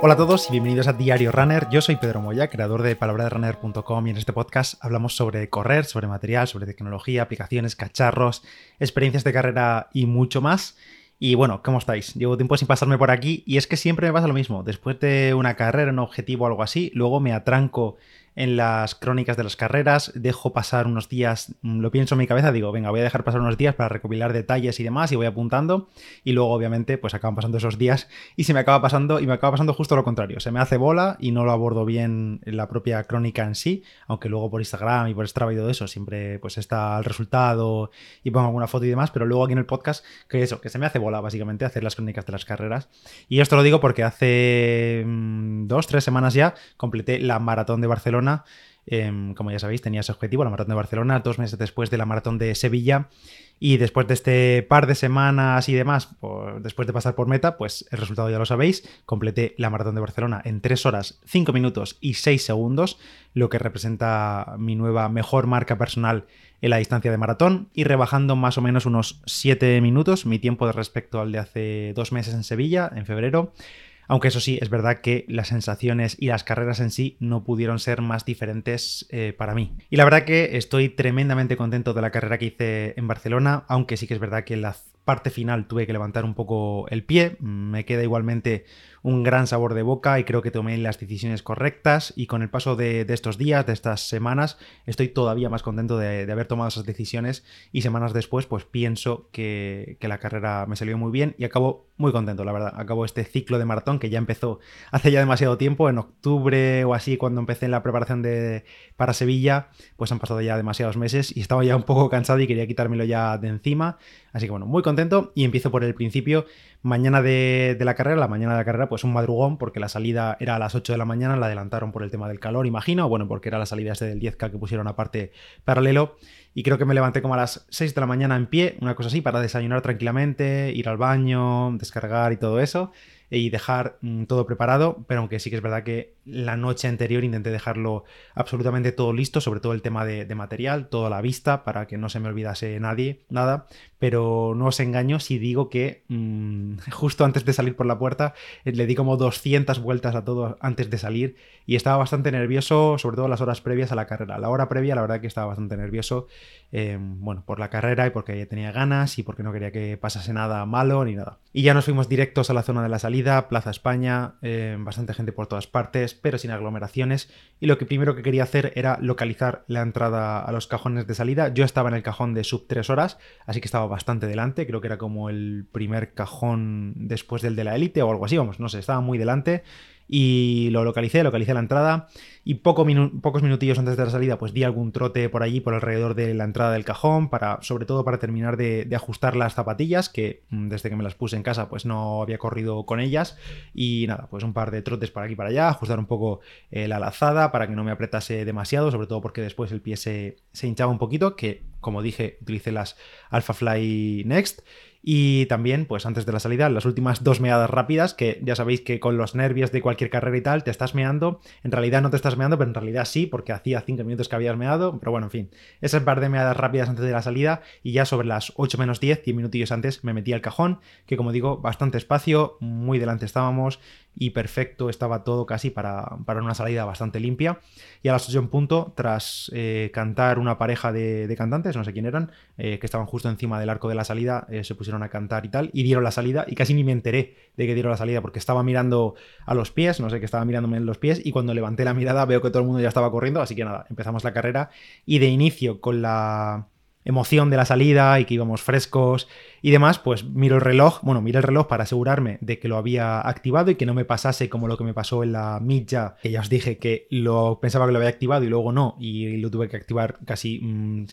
Hola a todos y bienvenidos a Diario Runner. Yo soy Pedro Moya, creador de palabraderunner.com y en este podcast hablamos sobre correr, sobre material, sobre tecnología, aplicaciones, cacharros, experiencias de carrera y mucho más. Y bueno, ¿cómo estáis? Llevo tiempo sin pasarme por aquí y es que siempre me pasa lo mismo. Después de una carrera, un objetivo o algo así, luego me atranco en las crónicas de las carreras, dejo pasar unos días, mm, lo pienso en mi cabeza, digo, venga, voy a dejar pasar unos días para recopilar detalles y demás y voy apuntando y luego obviamente pues acaban pasando esos días y se me acaba pasando y me acaba pasando justo lo contrario, se me hace bola y no lo abordo bien en la propia crónica en sí, aunque luego por Instagram y por Strava y todo eso siempre pues está el resultado y pongo alguna foto y demás, pero luego aquí en el podcast que eso, que se me hace bola básicamente hacer las crónicas de las carreras. Y esto lo digo porque hace mm, dos, tres semanas ya completé la maratón de Barcelona Em, como ya sabéis, tenía ese objetivo, la maratón de Barcelona, dos meses después de la maratón de Sevilla. Y después de este par de semanas y demás, después de pasar por meta, pues el resultado ya lo sabéis. Completé la maratón de Barcelona en 3 horas, 5 minutos y 6 segundos, lo que representa mi nueva mejor marca personal en la distancia de maratón y rebajando más o menos unos 7 minutos mi tiempo de respecto al de hace dos meses en Sevilla, en febrero. Aunque eso sí, es verdad que las sensaciones y las carreras en sí no pudieron ser más diferentes eh, para mí. Y la verdad que estoy tremendamente contento de la carrera que hice en Barcelona, aunque sí que es verdad que la parte final tuve que levantar un poco el pie. Me queda igualmente un gran sabor de boca y creo que tomé las decisiones correctas y con el paso de, estos días, de estas semanas, estoy todavía más contento de, haber tomado esas decisiones y semanas después pues pienso que, la carrera me salió muy bien y acabo muy contento, la verdad. Acabo este ciclo de maratón que ya empezó hace ya demasiado tiempo, en octubre o así, cuando empecé en la preparación de, para Sevilla, pues han pasado ya demasiados meses y estaba ya un poco cansado y quería quitármelo ya de encima. Así que bueno, muy contento y empiezo por el principio. Mañana de, la carrera, la mañana de la carrera, pues un madrugón, porque la salida era a las 8 de la mañana, la adelantaron por el tema del calor, imagino, bueno, porque era la salida este del 10K que pusieron aparte paralelo. Y creo que me levanté como a las 6 de la mañana en pie, una cosa así, para desayunar tranquilamente, ir al baño, descargar y todo eso y dejar mm, todo preparado, pero aunque sí que es verdad que la noche anterior intenté dejarlo absolutamente todo listo, sobre todo el tema de, material, toda la vista, para que no se me olvidase nadie, nada, pero no os engaño si digo que mm, justo antes de salir por la puerta eh, le di como 200 vueltas a todo antes de salir y estaba bastante nervioso, sobre todo las horas previas a la carrera. La hora previa, la verdad que estaba bastante nervioso, em, bueno, por la carrera y porque tenía ganas y porque no quería que pasase nada malo ni nada. Y ya nos fuimos directos a la zona de la salida Plaza España, eh, bastante gente por todas partes, pero sin aglomeraciones. Y lo que primero que quería hacer era localizar la entrada a los cajones de salida. Yo estaba en el cajón de sub 3 horas, así que estaba bastante delante. Creo que era como el primer cajón después del de la élite o algo así, vamos, no sé, estaba muy delante y lo localicé, localicé la entrada y poco pocos minutillos antes de la salida pues di algún trote por allí por alrededor de la entrada del cajón para sobre todo para terminar de, ajustar las zapatillas que mm, desde que me las puse en casa pues no había corrido con ellas. Y nada pues un par de trotes para aquí y para allá ajustar un poco eh, la lazada para que no me apretase demasiado sobre todo porque después el pie se, se hinchaba un poquito que como dije utilicé las Alpha Fly Next y también, pues antes de la salida, las últimas dos meadas rápidas, que ya sabéis que con los nervios de cualquier carrera y tal, te estás meando. En realidad no te estás meando, pero en realidad sí, porque hacía cinco minutos que habías meado. Pero bueno, en fin, esas par de meadas rápidas antes de la salida. Y ya sobre las 8 menos 10, 10 minutillos antes, me metí al cajón, que como digo, bastante espacio, muy delante estábamos y perfecto estaba todo casi para, una salida bastante limpia. Y a las 8 en punto, tras eh, cantar una pareja de, cantantes, no sé quién eran, eh, que estaban justo encima del arco de la salida, eh, se pusieron a cantar y tal, y dieron la salida, y casi ni me enteré de que dieron la salida, porque estaba mirando a los pies, no sé, que estaba mirándome en los pies, y cuando levanté la mirada veo que todo el mundo ya estaba corriendo, así que nada, empezamos la carrera, y de inicio con la emoción de la salida y que íbamos frescos y demás, pues miro el reloj, bueno, miro el reloj para asegurarme de que lo había activado y que no me pasase como lo que me pasó en la milla, que ya os dije que lo pensaba que lo había activado y luego no, y lo tuve que activar casi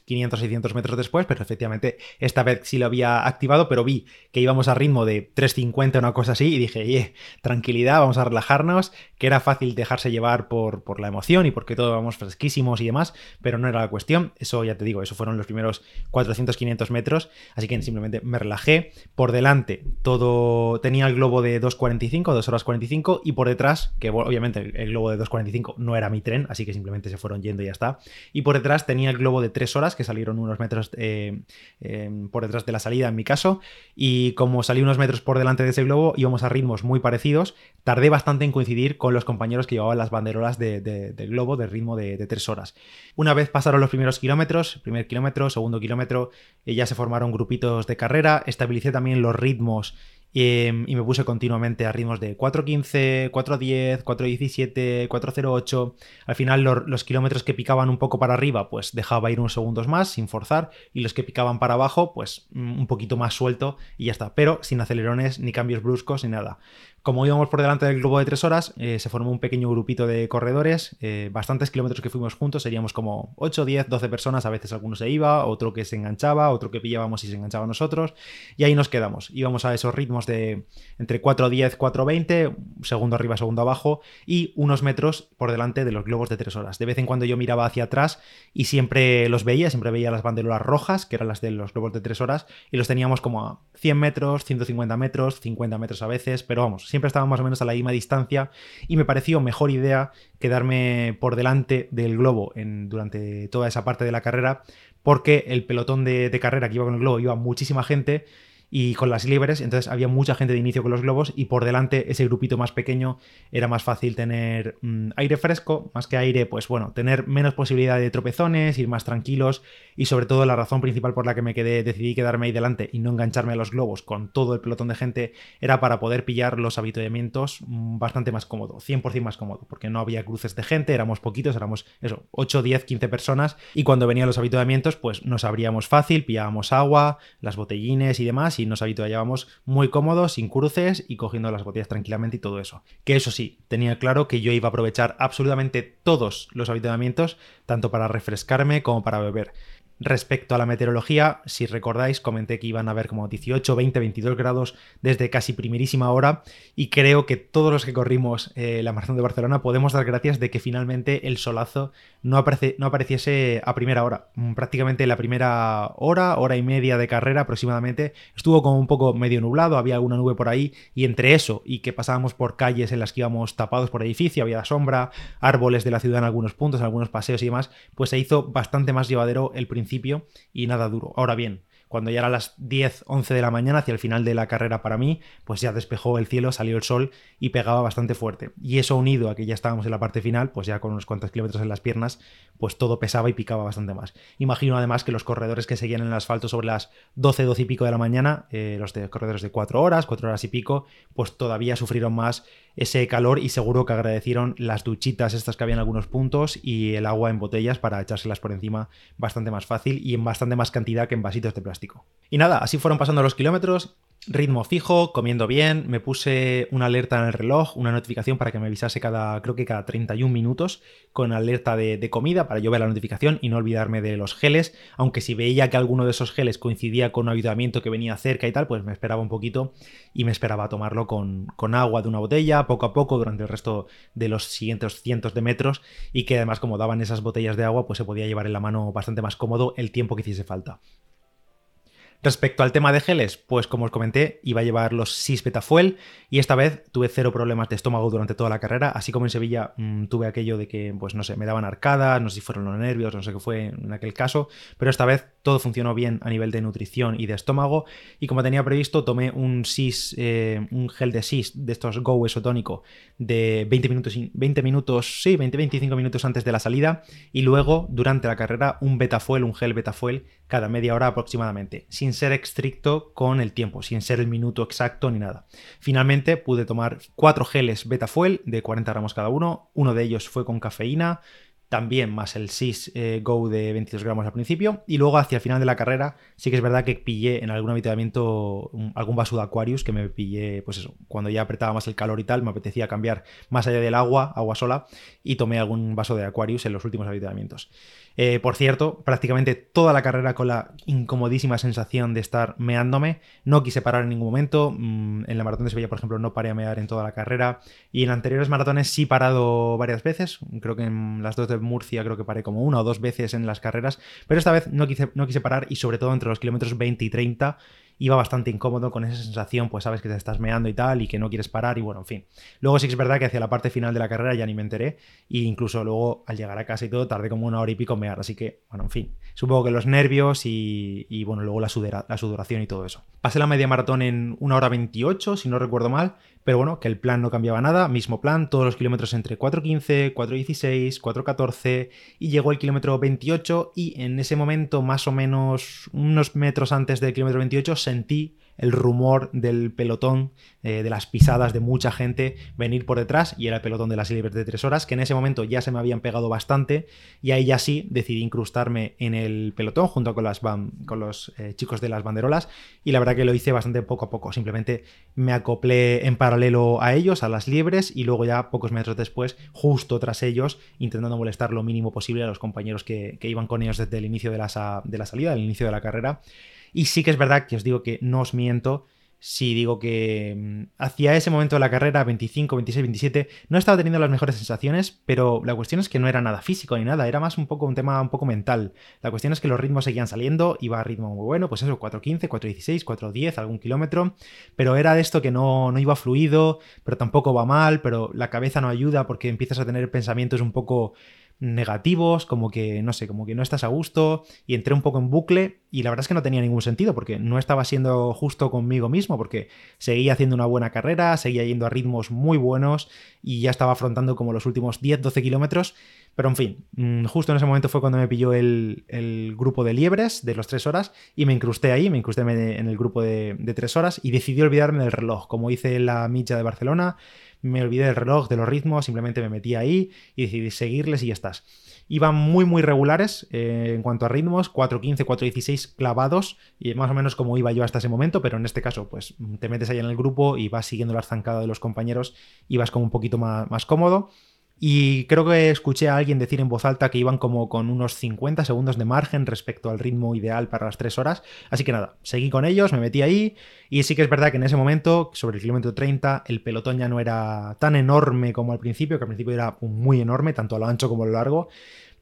500, mm, 600 metros después, pero efectivamente esta vez sí lo había activado, pero vi que íbamos a ritmo de 350, una cosa así, y dije, tranquilidad, vamos a relajarnos, que era fácil dejarse llevar por, por la emoción y porque todos vamos fresquísimos y demás, pero no era la cuestión, eso ya te digo, eso fueron los primeros 400-500 metros, así que simplemente me relajé. Por delante todo tenía el globo de 2.45, 2 horas 45, y por detrás, que obviamente el, globo de 2.45 no era mi tren, así que simplemente se fueron yendo y ya está. Y por detrás tenía el globo de 3 horas, que salieron unos metros eh, eh, por detrás de la salida en mi caso, y como salí unos metros por delante de ese globo, íbamos a ritmos muy parecidos, tardé bastante en coincidir con los compañeros que llevaban las banderolas de, del globo de ritmo de, de 3 horas. Una vez pasaron los primeros kilómetros, primer kilómetro, segundo kilómetro, eh, ya se formaron grupitos de carrera, estabilicé también los ritmos em, y me puse continuamente a ritmos de 4.15, 4.10, 4.17, 4.08. Al final los kilómetros que picaban un poco para arriba, pues dejaba ir unos segundos más sin forzar y los que picaban para abajo, pues mm, un poquito más suelto y ya está, pero sin acelerones ni cambios bruscos ni nada. Como íbamos por delante del globo de tres horas, eh, se formó un pequeño grupito de corredores, eh, bastantes kilómetros que fuimos juntos, seríamos como 8, 10, 12 personas, a veces alguno se iba, otro que se enganchaba, otro que pillábamos y se enganchaba a nosotros, y ahí nos quedamos. Íbamos a esos ritmos de entre 4, 10, 4, 20, segundo arriba, segundo abajo, y unos metros por delante de los globos de tres horas. De vez en cuando yo miraba hacia atrás y siempre los veía, siempre veía las banderolas rojas, que eran las de los globos de tres horas, y los teníamos como a 100 metros, 150 metros, 50 metros a veces, pero vamos, siempre estaban más o menos a la misma distancia y me pareció mejor idea quedarme por delante del globo en, durante toda esa parte de la carrera porque el pelotón de, de carrera que iba con el globo iba muchísima gente y con las libres, entonces había mucha gente de inicio con los globos y por delante ese grupito más pequeño era más fácil tener mm, aire fresco, más que aire, pues bueno, tener menos posibilidad de tropezones, ir más tranquilos y sobre todo la razón principal por la que me quedé, decidí quedarme ahí delante y no engancharme a los globos con todo el pelotón de gente era para poder pillar los habituamientos mm, bastante más cómodo, 100% más cómodo, porque no había cruces de gente, éramos poquitos, éramos eso, 8, 10, 15 personas y cuando venían los habituamientos pues nos abríamos fácil, pillábamos agua, las botellines y demás y nos habituábamos muy cómodos, sin cruces y cogiendo las botellas tranquilamente y todo eso. Que eso sí, tenía claro que yo iba a aprovechar absolutamente todos los habituamientos, tanto para refrescarme como para beber. Respecto a la meteorología, si recordáis, comenté que iban a haber como 18, 20, 22 grados desde casi primerísima hora y creo que todos los que corrimos eh, la maratón de Barcelona podemos dar gracias de que finalmente el solazo no, no apareciese a primera hora. Mm, prácticamente la primera hora, hora y media de carrera aproximadamente, estuvo como un poco medio nublado, había alguna nube por ahí y entre eso y que pasábamos por calles en las que íbamos tapados por edificio, había la sombra, árboles de la ciudad en algunos puntos, en algunos paseos y demás, pues se hizo bastante más llevadero el principio y nada duro. Ahora bien, cuando ya era las 10, 11 de la mañana, hacia el final de la carrera para mí, pues ya despejó el cielo, salió el sol y pegaba bastante fuerte. Y eso unido a que ya estábamos en la parte final, pues ya con unos cuantos kilómetros en las piernas, pues todo pesaba y picaba bastante más. Imagino además que los corredores que seguían en el asfalto sobre las 12, 12 y pico de la mañana, eh, los de corredores de 4 horas, 4 horas y pico, pues todavía sufrieron más ese calor y seguro que agradecieron las duchitas estas que había en algunos puntos y el agua en botellas para echárselas por encima bastante más fácil y en bastante más cantidad que en vasitos de plástico. Y nada, así fueron pasando los kilómetros, ritmo fijo, comiendo bien, me puse una alerta en el reloj, una notificación para que me avisase cada, creo que cada 31 minutos con alerta de, comida para yo ver la notificación y no olvidarme de los geles, aunque si veía que alguno de esos geles coincidía con un ayudamiento que venía cerca y tal, pues me esperaba un poquito y me esperaba tomarlo con, con agua de una botella, poco a poco, durante el resto de los siguientes cientos de metros y que además como daban esas botellas de agua, pues se podía llevar en la mano bastante más cómodo el tiempo que hiciese falta. Respecto al tema de geles, pues como os comenté, iba a llevar los 6 Betafuel y esta vez tuve cero problemas de estómago durante toda la carrera, así como en Sevilla mmm, tuve aquello de que, pues no sé, me daban arcadas, no sé si fueron los nervios, no sé qué fue en aquel caso, pero esta vez todo funcionó bien a nivel de nutrición y de estómago. Y como tenía previsto tomé un SIS, eh, un gel de SIS de estos Go esotónico de 20 minutos, 20 minutos, sí, 20-25 minutos antes de la salida. Y luego durante la carrera un Betafuel, un gel Betafuel cada media hora aproximadamente, sin ser estricto con el tiempo, sin ser el minuto exacto ni nada. Finalmente pude tomar cuatro geles Betafuel de 40 gramos cada uno, uno de ellos fue con cafeína, también más el SIS eh, Go de 22 gramos al principio. Y luego hacia el final de la carrera sí que es verdad que pillé en algún habituamiento algún vaso de Aquarius que me pillé, pues eso, cuando ya apretaba más el calor y tal, me apetecía cambiar más allá del agua, agua sola, y tomé algún vaso de Aquarius en los últimos habituamientos. Eh, por cierto, prácticamente toda la carrera con la incomodísima sensación de estar meándome. No quise parar en ningún momento. Mm, en la maratón de Sevilla, por ejemplo, no paré a mear en toda la carrera. Y en anteriores maratones sí he parado varias veces. Creo que en las dos de Murcia creo que paré como una o dos veces en las carreras, pero esta vez no quise, no quise parar y sobre todo entre los kilómetros 20 y 30 iba bastante incómodo con esa sensación, pues sabes que te estás meando y tal y que no quieres parar y bueno, en fin. Luego sí que es verdad que hacia la parte final de la carrera ya ni me enteré e incluso luego al llegar a casa y todo tardé como una hora y pico en mear, así que bueno, en fin. Supongo que los nervios y, bueno, luego la, la sudoración y todo eso. Pasé la media maratón en una hora 28, si no recuerdo mal, pero bueno, que el plan no cambiaba nada, mismo plan, todos los kilómetros entre 4.15, 4.16, 4.14 y llegó el kilómetro 28 y en ese momento, más o menos unos metros antes del kilómetro 28, sentí el rumor del pelotón, eh, de las pisadas de mucha gente venir por detrás y era el pelotón de las libres de tres horas, que en ese momento ya se me habían pegado bastante y ahí ya sí decidí incrustarme en el pelotón junto con, las con los eh, chicos de las banderolas y la verdad que lo hice bastante poco a poco, simplemente me acoplé en paralelo a ellos, a las liebres y luego ya pocos metros después, justo tras ellos, intentando molestar lo mínimo posible a los compañeros que, iban con ellos desde el inicio de la, de la salida, del inicio de la carrera. Y sí que es verdad que os digo que no os miento si digo que mm, hacia ese momento de la carrera, 25, 26, 27, no estaba teniendo las mejores sensaciones, pero la cuestión es que no era nada físico ni nada, era más un poco un tema un poco mental. La cuestión es que los ritmos seguían saliendo, iba a ritmo muy bueno, pues eso, 4.15, 4.16, 4.10, algún kilómetro, pero era de esto que no, no iba fluido, pero tampoco va mal, pero la cabeza no ayuda porque empiezas a tener pensamientos un poco negativos, como que, no sé, como que no estás a gusto, y entré un poco en bucle, y la verdad es que no tenía ningún sentido, porque no estaba siendo justo conmigo mismo, porque seguía haciendo una buena carrera, seguía yendo a ritmos muy buenos, y ya estaba afrontando como los últimos 10-12 kilómetros, pero en fin, mm, justo en ese momento fue cuando me pilló el, grupo de liebres de los tres horas, y me incrusté ahí, me incrusté en el grupo de, de tres horas, y decidí olvidarme del reloj, como hice en la milla de Barcelona, me olvidé del reloj, de los ritmos, simplemente me metí ahí y decidí seguirles y ya estás. Iban muy, muy regulares eh, en cuanto a ritmos, 4.15, 4.16 clavados, y más o menos como iba yo hasta ese momento, pero en este caso, pues te metes ahí en el grupo y vas siguiendo la zancada de los compañeros y vas como un poquito más, más cómodo. Y creo que escuché a alguien decir en voz alta que iban como con unos 50 segundos de margen respecto al ritmo ideal para las 3 horas. Así que nada, seguí con ellos, me metí ahí. Y sí que es verdad que en ese momento, sobre el kilómetro 30, el pelotón ya no era tan enorme como al principio, que al principio era muy enorme, tanto a lo ancho como a lo largo.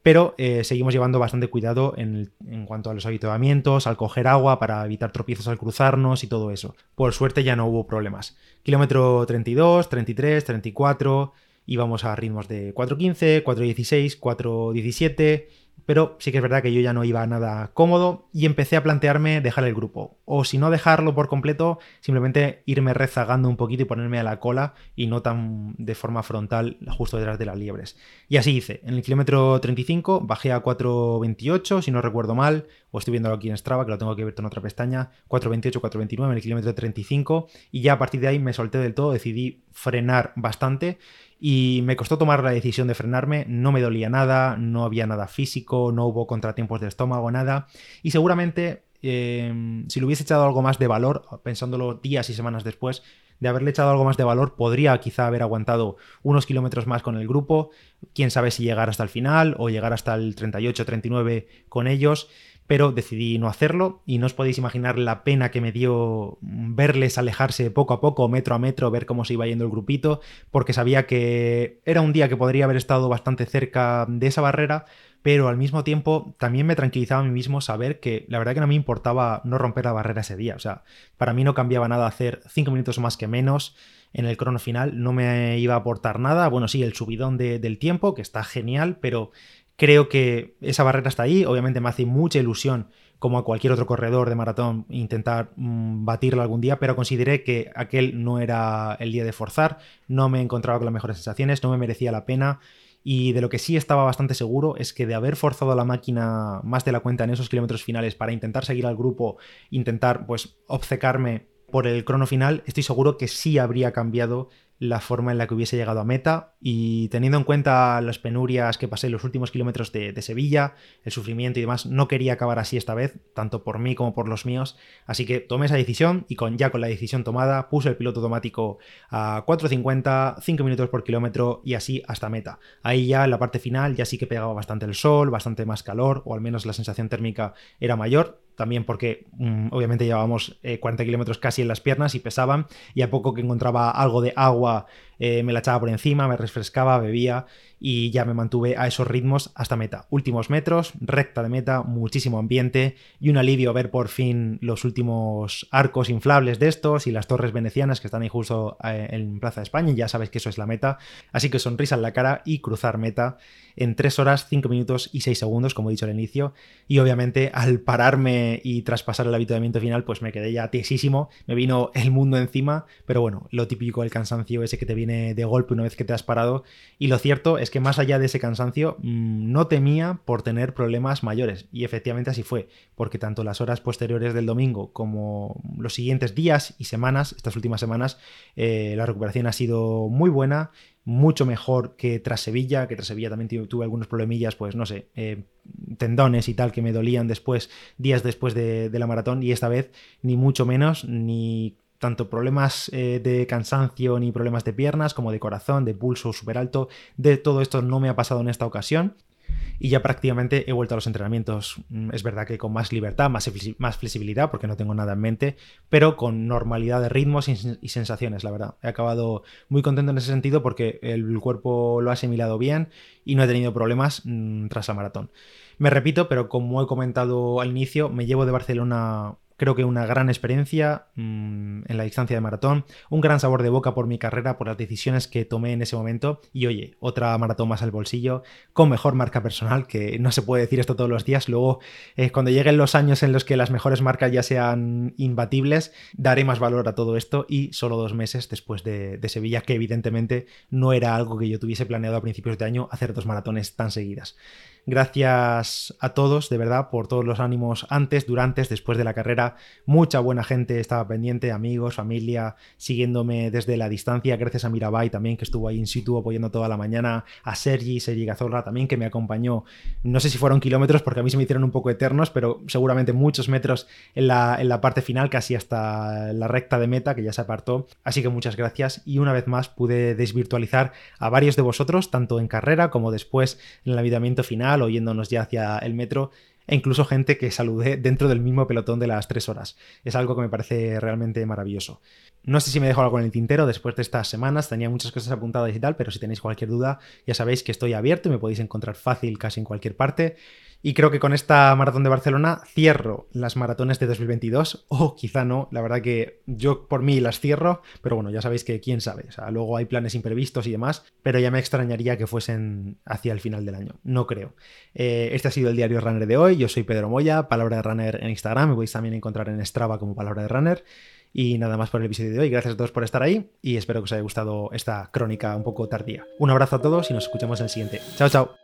Pero eh, seguimos llevando bastante cuidado en, en cuanto a los habituamientos, al coger agua para evitar tropiezos al cruzarnos y todo eso. Por suerte ya no hubo problemas. Kilómetro 32, 33, 34 íbamos a ritmos de 4.15, 4.16, 4.17 pero sí que es verdad que yo ya no iba nada cómodo y empecé a plantearme dejar el grupo. O si no dejarlo por completo, simplemente irme rezagando un poquito y ponerme a la cola y no tan de forma frontal justo detrás de las liebres. Y así hice. En el kilómetro 35 bajé a 4.28, si no recuerdo mal, o estoy viendo aquí en Strava, que lo tengo que ver en otra pestaña, 4.28, 4.29 en el kilómetro 35 y ya a partir de ahí me solté del todo, decidí frenar bastante y me costó tomar la decisión de frenarme, no me dolía nada, no había nada físico, no hubo contratiempos de estómago, nada, y seguramente em, si le hubiese echado algo más de valor, pensándolo días y semanas después, de haberle echado algo más de valor, podría quizá haber aguantado unos kilómetros más con el grupo, quién sabe si llegar hasta el final o llegar hasta el 38-39 con ellos pero decidí no hacerlo y no os podéis imaginar la pena que me dio verles alejarse poco a poco, metro a metro, ver cómo se iba yendo el grupito, porque sabía que era un día que podría haber estado bastante cerca de esa barrera, pero al mismo tiempo también me tranquilizaba a mí mismo saber que la verdad que no me importaba no romper la barrera ese día, o sea, para mí no cambiaba nada hacer 5 minutos más que menos en el crono final, no me iba a aportar nada, bueno, sí, el subidón del tiempo, que está genial, pero Creo que esa barrera está ahí. Obviamente me hace mucha ilusión, como a cualquier otro corredor de maratón, intentar mm, batirla algún día, pero consideré que aquel no era el día de forzar. No me encontraba con las mejores sensaciones, no me merecía la pena. Y de lo que sí estaba bastante seguro es que de haber forzado la máquina más de la cuenta en esos kilómetros finales para intentar seguir al grupo, intentar pues obcecarme por el crono final, estoy seguro que sí habría cambiado la forma en la que hubiese llegado a meta. Y teniendo en cuenta las penurias que pasé los últimos kilómetros de, Sevilla, el sufrimiento y demás, no quería acabar así esta vez, tanto por mí como por los míos, así que tomé esa decisión y con, ya con la decisión tomada puse el piloto automático a 4.50, 5 minutos por kilómetro y así hasta meta. Ahí ya en la parte final ya sí que pegaba bastante el sol, bastante más calor o al menos la sensación térmica era mayor, también porque mm, obviamente llevábamos 40 eh, kilómetros casi en las piernas y pesaban y a poco que encontraba algo de agua eh, me la echaba por encima, me refrescaba, bebía y ya me mantuve a esos ritmos hasta meta. Últimos metros, recta de meta, muchísimo ambiente y un alivio ver por fin los últimos arcos inflables de estos y las torres venecianas que están ahí justo eh, en Plaza de España. Ya sabes que eso es la meta. Así que sonrisa en la cara y cruzar meta en 3 horas, 5 minutos y 6 segundos, como he dicho al inicio. Y obviamente al pararme y traspasar el habituamiento final, pues me quedé ya tiesísimo, me vino el mundo encima, pero bueno, lo típico del cansancio ese que te viene de golpe una vez que te has parado. Y lo cierto es que más allá de ese cansancio, mm, no temía por tener problemas mayores. Y efectivamente así fue, porque tanto las horas posteriores del domingo como los siguientes días y semanas, estas últimas semanas, eh, la recuperación ha sido muy buena mucho mejor que tras Sevilla, que tras Sevilla también tuve algunos problemillas, pues no sé, eh, tendones y tal que me dolían después, días después de, la maratón, y esta vez ni mucho menos, ni tanto problemas eh, de cansancio ni problemas de piernas como de corazón, de pulso súper alto, de todo esto no me ha pasado en esta ocasión y ya prácticamente he vuelto a los entrenamientos. Mm, es verdad que con más libertad, más, más flexibilidad, porque no tengo nada en mente, pero con normalidad de ritmos y, sensaciones, la verdad. He acabado muy contento en ese sentido porque el cuerpo lo ha asimilado bien y no he tenido problemas mm, tras la maratón. Me repito, pero como he comentado al inicio, me llevo de Barcelona Creo que una gran experiencia mm, en la distancia de maratón, un gran sabor de boca por mi carrera, por las decisiones que tomé en ese momento y oye, otra maratón más al bolsillo, con mejor marca personal, que no se puede decir esto todos los días, luego eh, cuando lleguen los años en los que las mejores marcas ya sean imbatibles, daré más valor a todo esto y solo dos meses después de, de Sevilla, que evidentemente no era algo que yo tuviese planeado a principios de año hacer dos maratones tan seguidas. Gracias a todos, de verdad, por todos los ánimos antes, durante, después de la carrera. Mucha buena gente estaba pendiente, amigos, familia, siguiéndome desde la distancia. Gracias a Mirabai también, que estuvo ahí in situ apoyando toda la mañana. A Sergi, Sergi Gazorra también, que me acompañó. No sé si fueron kilómetros, porque a mí se me hicieron un poco eternos, pero seguramente muchos metros en la, en la parte final, casi hasta la recta de meta, que ya se apartó. Así que muchas gracias. Y una vez más pude desvirtualizar a varios de vosotros, tanto en carrera como después en el avitamiento final oyéndonos ya hacia el metro, e incluso gente que saludé dentro del mismo pelotón de las tres horas. Es algo que me parece realmente maravilloso. No sé si me dejo algo en el tintero después de estas semanas, tenía muchas cosas apuntadas y tal, pero si tenéis cualquier duda, ya sabéis que estoy abierto y me podéis encontrar fácil casi en cualquier parte. Y creo que con esta maratón de Barcelona cierro las maratones de 2022, o quizá no, la verdad que yo por mí las cierro, pero bueno, ya sabéis que quién sabe, o sea, luego hay planes imprevistos y demás, pero ya me extrañaría que fuesen hacia el final del año, no creo. Eh, este ha sido el diario Runner de hoy, yo soy Pedro Moya, Palabra de Runner en Instagram, me podéis también encontrar en Strava como Palabra de Runner. Y nada más por el episodio de hoy. Gracias a todos por estar ahí y espero que os haya gustado esta crónica un poco tardía. Un abrazo a todos y nos escuchamos en el siguiente. Chao, chao.